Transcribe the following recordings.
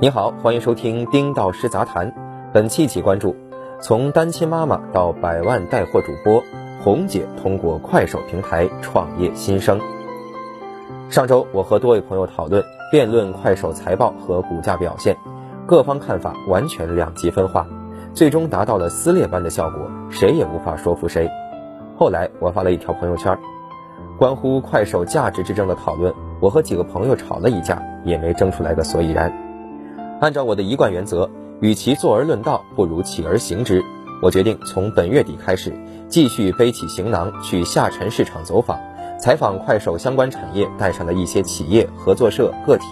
你好，欢迎收听丁道师杂谈。本期一起关注：从单亲妈妈到百万带货主播，红姐通过快手平台创业新生。上周我和多位朋友讨论辩论快手财报和股价表现，各方看法完全两极分化，最终达到了撕裂般的效果，谁也无法说服谁。后来我发了一条朋友圈，关乎快手价值之争的讨论，我和几个朋友吵了一架，也没争出来个所以然。按照我的一贯原则，与其坐而论道，不如起而行之。我决定从本月底开始，继续背起行囊去下沉市场走访，采访快手相关产业带上的一些企业、合作社、个体，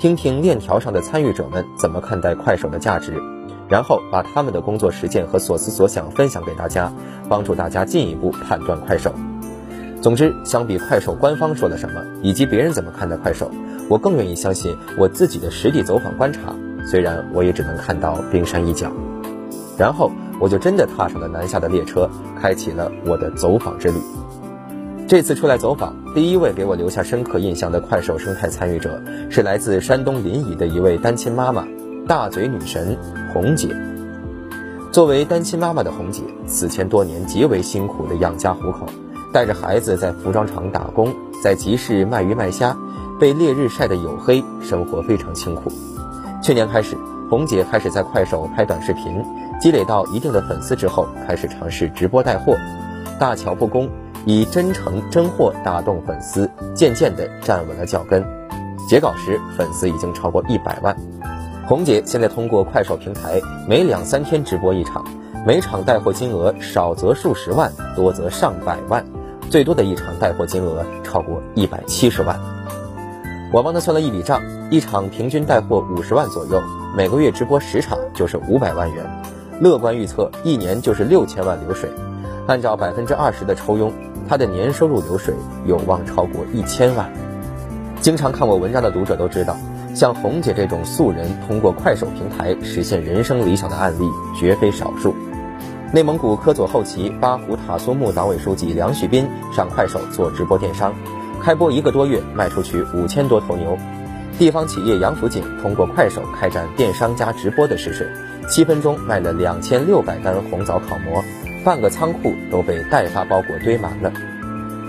听听链条上的参与者们怎么看待快手的价值，然后把他们的工作实践和所思所想分享给大家，帮助大家进一步判断快手。总之，相比快手官方说了什么，以及别人怎么看待快手，我更愿意相信我自己的实地走访观察。虽然我也只能看到冰山一角，然后我就真的踏上了南下的列车，开启了我的走访之旅。这次出来走访，第一位给我留下深刻印象的快手生态参与者，是来自山东临沂的一位单亲妈妈，大嘴女神红姐。作为单亲妈妈的红姐，此前多年极为辛苦的养家糊口，带着孩子在服装厂打工，在集市卖鱼卖虾，被烈日晒得黝黑，生活非常清苦。去年开始，红姐开始在快手拍短视频，积累到一定的粉丝之后，开始尝试直播带货。大巧不工，以真诚真货打动粉丝，渐渐地站稳了脚跟。截稿时，粉丝已经超过一百万。红姐现在通过快手平台，每两三天直播一场，每场带货金额少则数十万，多则上百万，最多的一场带货金额超过一百七十万。我帮他算了一笔账，一场平均带货五十万左右，每个月直播十场就是五百万元，乐观预测一年就是六千万流水。按照百分之二十的抽佣，他的年收入流水有望超过一千万。经常看我文章的读者都知道，像红姐这种素人通过快手平台实现人生理想的案例绝非少数。内蒙古科左后旗巴湖塔苏木党委书记梁旭斌上快手做直播电商。开播一个多月，卖出去五千多头牛。地方企业杨福锦通过快手开展电商加直播的试水，七分钟卖了两千六百单红枣烤馍，半个仓库都被代发包裹堆满了。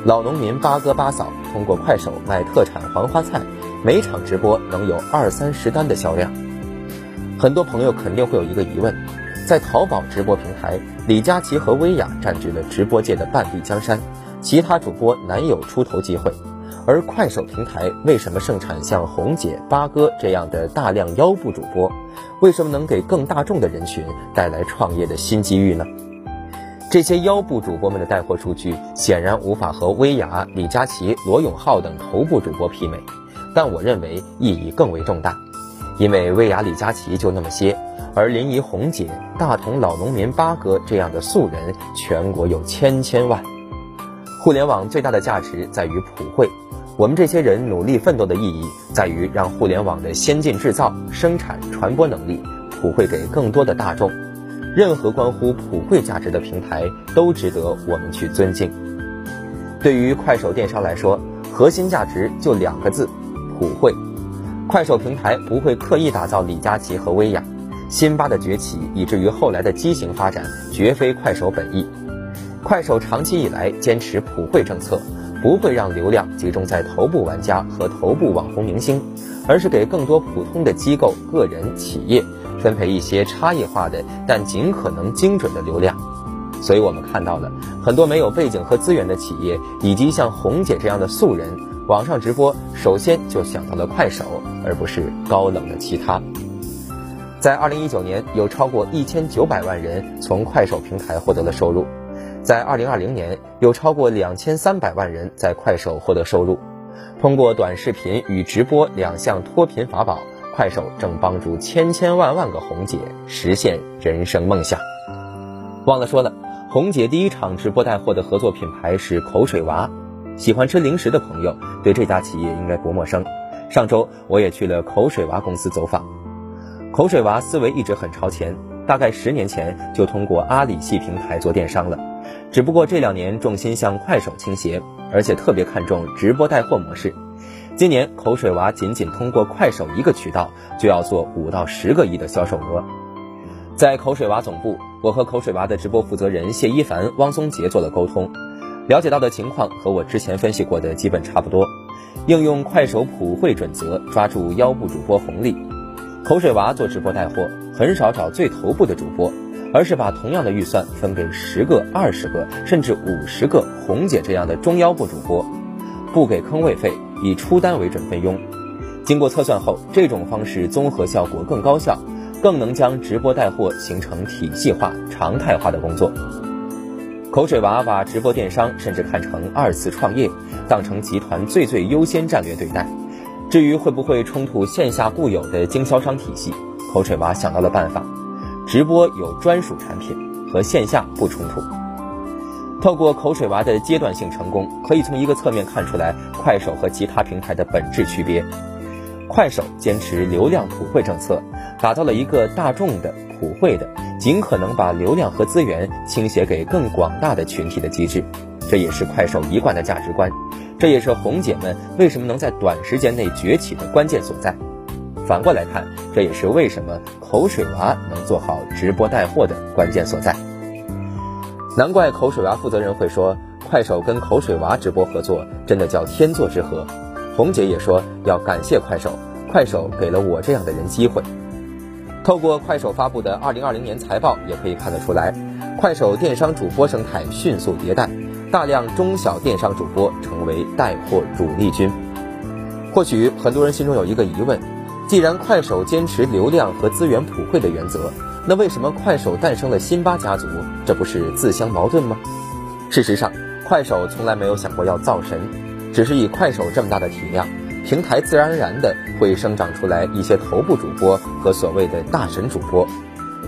老农民八哥八嫂通过快手卖特产黄花菜，每场直播能有二三十单的销量。很多朋友肯定会有一个疑问：在淘宝直播平台，李佳琦和薇娅占据了直播界的半壁江山。其他主播难有出头机会，而快手平台为什么盛产像红姐、八哥这样的大量腰部主播？为什么能给更大众的人群带来创业的新机遇呢？这些腰部主播们的带货数据显然无法和薇娅、李佳琦、罗永浩等头部主播媲美，但我认为意义更为重大，因为薇娅、李佳琦就那么些，而临沂红姐、大同老农民八哥这样的素人，全国有千千万。互联网最大的价值在于普惠，我们这些人努力奋斗的意义在于让互联网的先进制造、生产、传播能力普惠给更多的大众。任何关乎普惠价值的平台都值得我们去尊敬。对于快手电商来说，核心价值就两个字：普惠。快手平台不会刻意打造李佳琦和薇娅，辛巴的崛起以至于后来的畸形发展，绝非快手本意。快手长期以来坚持普惠政策，不会让流量集中在头部玩家和头部网红明星，而是给更多普通的机构、个人、企业分配一些差异化的但尽可能精准的流量。所以我们看到了很多没有背景和资源的企业，以及像红姐这样的素人，网上直播首先就想到了快手，而不是高冷的其他。在二零一九年，有超过一千九百万人从快手平台获得了收入。在二零二零年，有超过两千三百万人在快手获得收入。通过短视频与直播两项脱贫法宝，快手正帮助千千万万个红姐实现人生梦想。忘了说了，红姐第一场直播带货的合作品牌是口水娃。喜欢吃零食的朋友对这家企业应该不陌生。上周我也去了口水娃公司走访。口水娃思维一直很超前，大概十年前就通过阿里系平台做电商了。只不过这两年重心向快手倾斜，而且特别看重直播带货模式。今年口水娃仅仅通过快手一个渠道就要做五到十个亿的销售额。在口水娃总部，我和口水娃的直播负责人谢一凡、汪松杰做了沟通，了解到的情况和我之前分析过的基本差不多。应用快手普惠准则，抓住腰部主播红利。口水娃做直播带货，很少找最头部的主播，而是把同样的预算分给十个、二十个，甚至五十个红姐这样的中腰部主播，不给坑位费，以出单为准费用。经过测算后，这种方式综合效果更高效。更能将直播带货形成体系化、常态化的工作。口水娃把直播电商甚至看成二次创业，当成集团最最优先战略对待。至于会不会冲突线下固有的经销商体系，口水娃想到了办法：直播有专属产品，和线下不冲突。透过口水娃的阶段性成功，可以从一个侧面看出来快手和其他平台的本质区别。快手坚持流量普惠政策。打造了一个大众的、普惠的、尽可能把流量和资源倾斜给更广大的群体的机制，这也是快手一贯的价值观，这也是红姐们为什么能在短时间内崛起的关键所在。反过来看，这也是为什么口水娃能做好直播带货的关键所在。难怪口水娃负责人会说，快手跟口水娃直播合作真的叫天作之合。红姐也说要感谢快手，快手给了我这样的人机会。透过快手发布的二零二零年财报，也可以看得出来，快手电商主播生态迅速迭代，大量中小电商主播成为带货主力军。或许很多人心中有一个疑问：既然快手坚持流量和资源普惠的原则，那为什么快手诞生了辛巴家族？这不是自相矛盾吗？事实上，快手从来没有想过要造神，只是以快手这么大的体量。平台自然而然的会生长出来一些头部主播和所谓的大神主播，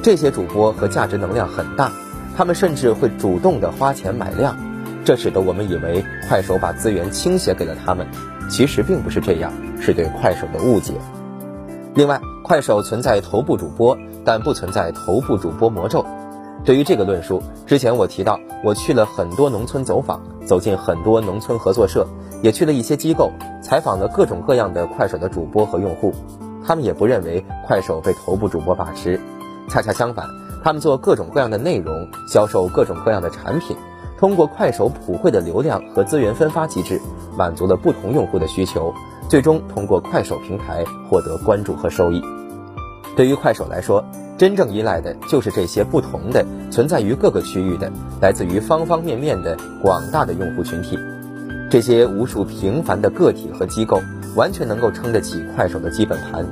这些主播和价值能量很大，他们甚至会主动的花钱买量，这使得我们以为快手把资源倾斜给了他们，其实并不是这样，是对快手的误解。另外，快手存在头部主播，但不存在头部主播魔咒。对于这个论述，之前我提到，我去了很多农村走访，走进很多农村合作社。也去了一些机构，采访了各种各样的快手的主播和用户，他们也不认为快手被头部主播把持，恰恰相反，他们做各种各样的内容，销售各种各样的产品，通过快手普惠的流量和资源分发机制，满足了不同用户的需求，最终通过快手平台获得关注和收益。对于快手来说，真正依赖的就是这些不同的、存在于各个区域的、来自于方方面面的广大的用户群体。这些无数平凡的个体和机构，完全能够撑得起快手的基本盘。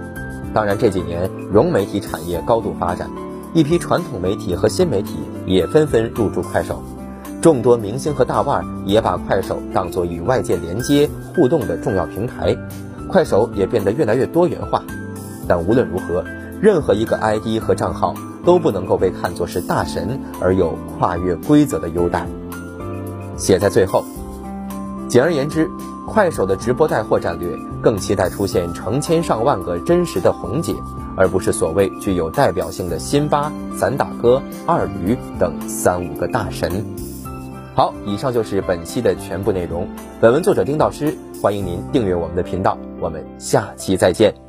当然，这几年融媒体产业高度发展，一批传统媒体和新媒体也纷纷入驻快手，众多明星和大腕儿也把快手当作与外界连接互动的重要平台，快手也变得越来越多元化。但无论如何，任何一个 ID 和账号都不能够被看作是大神而有跨越规则的优待。写在最后。简而言之，快手的直播带货战略更期待出现成千上万个真实的红姐，而不是所谓具有代表性的辛巴、散打哥、二驴等三五个大神。好，以上就是本期的全部内容。本文作者丁道师，欢迎您订阅我们的频道，我们下期再见。